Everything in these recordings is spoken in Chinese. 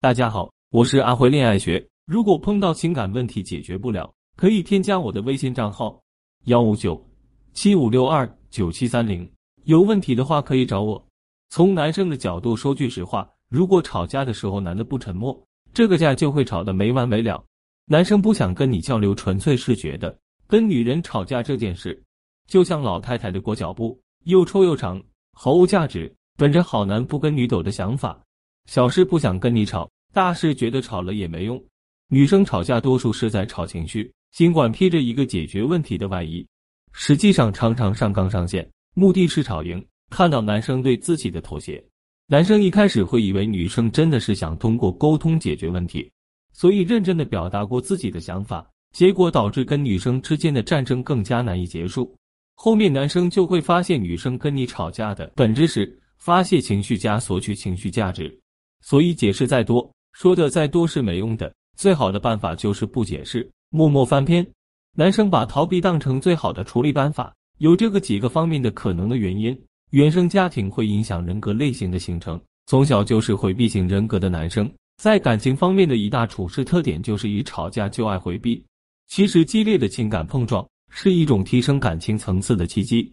大家好，我是阿辉恋爱学。如果碰到情感问题解决不了，可以添加我的微信账号幺五九七五六二九七三零。有问题的话可以找我。从男生的角度说句实话，如果吵架的时候男的不沉默，这个架就会吵得没完没了。男生不想跟你交流，纯粹是觉得跟女人吵架这件事，就像老太太的裹脚布，又臭又长，毫无价值。本着好男不跟女斗的想法，小事不想跟你吵，大事觉得吵了也没用。女生吵架多数是在吵情绪，尽管披着一个解决问题的外衣，实际上常常上纲上线，目的是吵赢。看到男生对自己的妥协，男生一开始会以为女生真的是想通过沟通解决问题，所以认真的表达过自己的想法，结果导致跟女生之间的战争更加难以结束。后面男生就会发现女生跟你吵架的本质是。发泄情绪加索取情绪价值，所以解释再多，说的再多是没用的。最好的办法就是不解释，默默翻篇。男生把逃避当成最好的处理办法，有这个几个方面的可能的原因：原生家庭会影响人格类型的形成。从小就是回避型人格的男生，在感情方面的一大处事特点就是一吵架就爱回避。其实激烈的情感碰撞是一种提升感情层次的契机，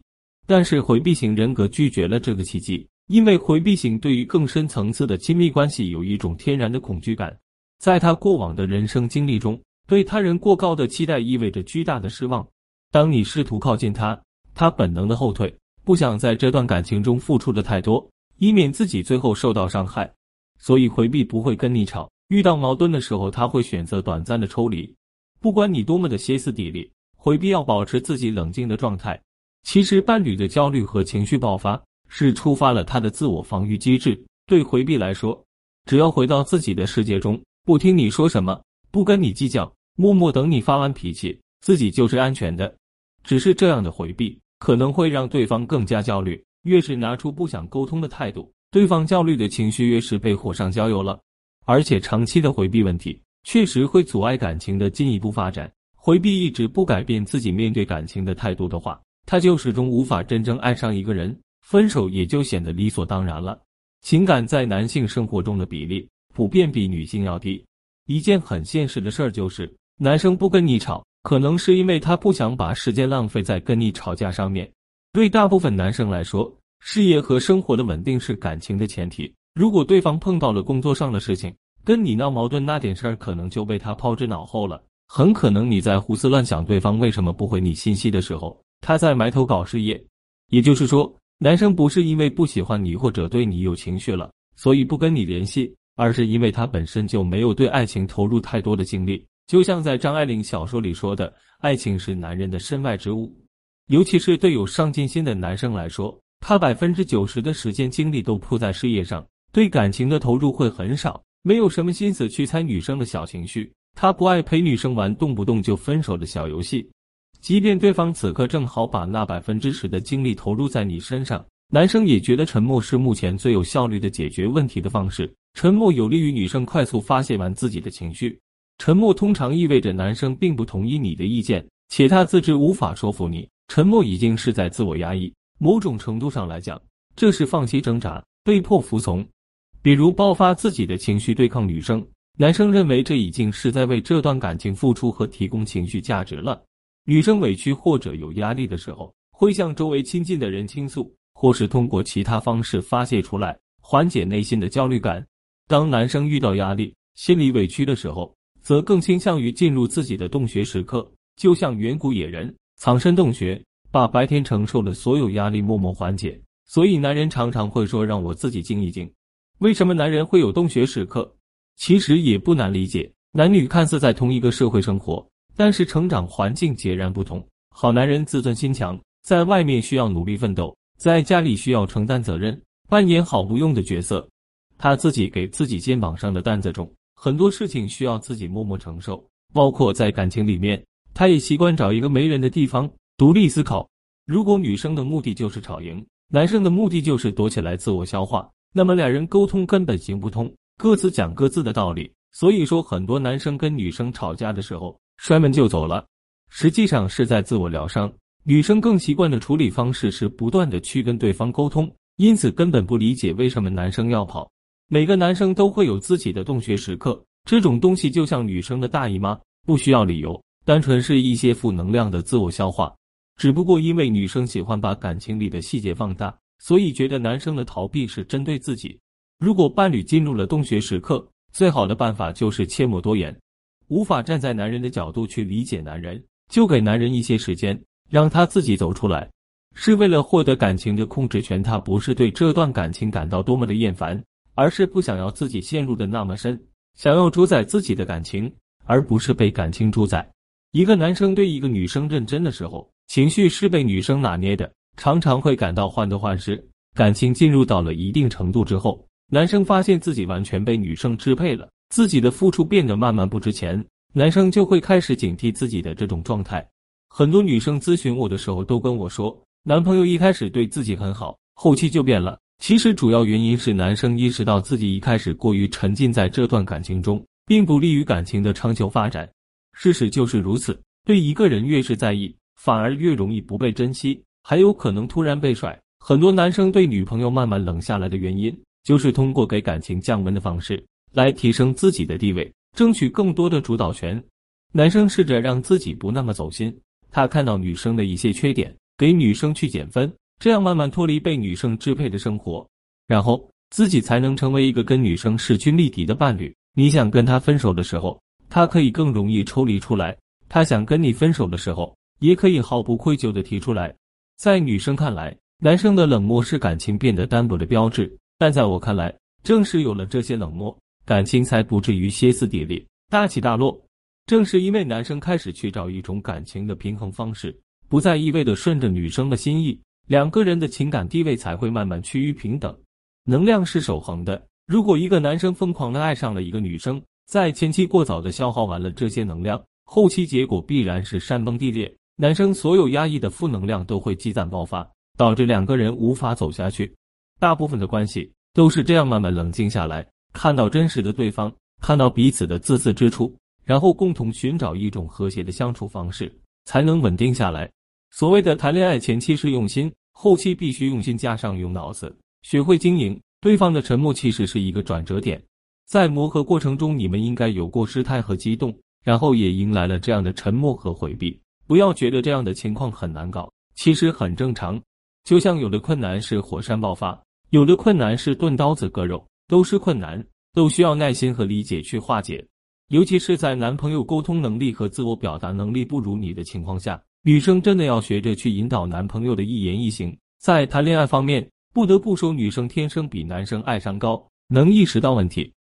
但是回避型人格拒绝了这个契机。因为回避型对于更深层次的亲密关系有一种天然的恐惧感，在他过往的人生经历中，对他人过高的期待意味着巨大的失望。当你试图靠近他，他本能的后退，不想在这段感情中付出的太多，以免自己最后受到伤害。所以回避不会跟你吵，遇到矛盾的时候，他会选择短暂的抽离。不管你多么的歇斯底里，回避要保持自己冷静的状态。其实伴侣的焦虑和情绪爆发。是触发了他的自我防御机制。对回避来说，只要回到自己的世界中，不听你说什么，不跟你计较，默默等你发完脾气，自己就是安全的。只是这样的回避可能会让对方更加焦虑。越是拿出不想沟通的态度，对方焦虑的情绪越是被火上浇油了。而且长期的回避问题，确实会阻碍感情的进一步发展。回避一直不改变自己面对感情的态度的话，他就始终无法真正爱上一个人。分手也就显得理所当然了。情感在男性生活中的比例普遍比女性要低。一件很现实的事儿就是，男生不跟你吵，可能是因为他不想把时间浪费在跟你吵架上面。对大部分男生来说，事业和生活的稳定是感情的前提。如果对方碰到了工作上的事情，跟你闹矛盾，那点事儿可能就被他抛之脑后了。很可能你在胡思乱想对方为什么不回你信息的时候，他在埋头搞事业。也就是说。男生不是因为不喜欢你或者对你有情绪了，所以不跟你联系，而是因为他本身就没有对爱情投入太多的精力。就像在张爱玲小说里说的，爱情是男人的身外之物，尤其是对有上进心的男生来说，他百分之九十的时间精力都扑在事业上，对感情的投入会很少，没有什么心思去猜女生的小情绪。他不爱陪女生玩动不动就分手的小游戏。即便对方此刻正好把那百分之十的精力投入在你身上，男生也觉得沉默是目前最有效率的解决问题的方式。沉默有利于女生快速发泄完自己的情绪。沉默通常意味着男生并不同意你的意见，且他自知无法说服你。沉默已经是在自我压抑。某种程度上来讲，这是放弃挣扎，被迫服从。比如爆发自己的情绪对抗女生，男生认为这已经是在为这段感情付出和提供情绪价值了。女生委屈或者有压力的时候，会向周围亲近的人倾诉，或是通过其他方式发泄出来，缓解内心的焦虑感。当男生遇到压力、心里委屈的时候，则更倾向于进入自己的洞穴时刻，就像远古野人藏身洞穴，把白天承受的所有压力默默缓解。所以，男人常常会说：“让我自己静一静。”为什么男人会有洞穴时刻？其实也不难理解，男女看似在同一个社会生活。但是成长环境截然不同。好男人自尊心强，在外面需要努力奋斗，在家里需要承担责任，扮演好无用的角色。他自己给自己肩膀上的担子重，很多事情需要自己默默承受。包括在感情里面，他也习惯找一个没人的地方独立思考。如果女生的目的就是吵赢，男生的目的就是躲起来自我消化，那么两人沟通根本行不通，各自讲各自的道理。所以说，很多男生跟女生吵架的时候。摔门就走了，实际上是在自我疗伤。女生更习惯的处理方式是不断的去跟对方沟通，因此根本不理解为什么男生要跑。每个男生都会有自己的洞穴时刻，这种东西就像女生的大姨妈，不需要理由，单纯是一些负能量的自我消化。只不过因为女生喜欢把感情里的细节放大，所以觉得男生的逃避是针对自己。如果伴侣进入了洞穴时刻，最好的办法就是切莫多言。无法站在男人的角度去理解男人，就给男人一些时间，让他自己走出来。是为了获得感情的控制权，他不是对这段感情感到多么的厌烦，而是不想要自己陷入的那么深，想要主宰自己的感情，而不是被感情主宰。一个男生对一个女生认真的时候，情绪是被女生拿捏的，常常会感到患得患失。感情进入到了一定程度之后，男生发现自己完全被女生支配了，自己的付出变得慢慢不值钱，男生就会开始警惕自己的这种状态。很多女生咨询我的时候都跟我说。男朋友一开始对自己很好，后期就变了。其实主要原因是男生意识到自己一开始过于沉浸在这段感情中，并不利于感情的长久发展。事实就是如此，对一个人越是在意，反而越容易不被珍惜，还有可能突然被甩。很多男生对女朋友慢慢冷下来的原因，就是通过给感情降温的方式来提升自己的地位，争取更多的主导权。男生试着让自己不那么走心，他看到女生的一些缺点。给女生去减分，这样慢慢脱离被女生支配的生活，然后自己才能成为一个跟女生势均力敌的伴侣。你想跟他分手的时候，他可以更容易抽离出来；他想跟你分手的时候，也可以毫不愧疚的提出来。在女生看来，男生的冷漠是感情变得单薄的标志，但在我看来，正是有了这些冷漠，感情才不至于歇斯底里、大起大落。正是因为男生开始去找一种感情的平衡方式。不再一味的顺着女生的心意，两个人的情感地位才会慢慢趋于平等。能量是守恒的，如果一个男生疯狂的爱上了一个女生，在前期过早的消耗完了这些能量，后期结果必然是山崩地裂。男生所有压抑的负能量都会积攒爆发，导致两个人无法走下去。大部分的关系都是这样慢慢冷静下来，看到真实的对方，看到彼此的自私之处，然后共同寻找一种和谐的相处方式，才能稳定下来。所谓的谈恋爱前期是用心，后期必须用心加上用脑子，学会经营。对方的沉默其实是一个转折点，在磨合过程中，你们应该有过失态和激动，然后也迎来了这样的沉默和回避。不要觉得这样的情况很难搞，其实很正常。就像有的困难是火山爆发，有的困难是钝刀子割肉，都是困难，都需要耐心和理解去化解。尤其是在男朋友沟通能力和自我表达能力不如你的情况下。女生真的要学着去引导男朋友的一言一行，在谈恋爱方面，不得不说女生天生比男生爱上高，能意识到问题，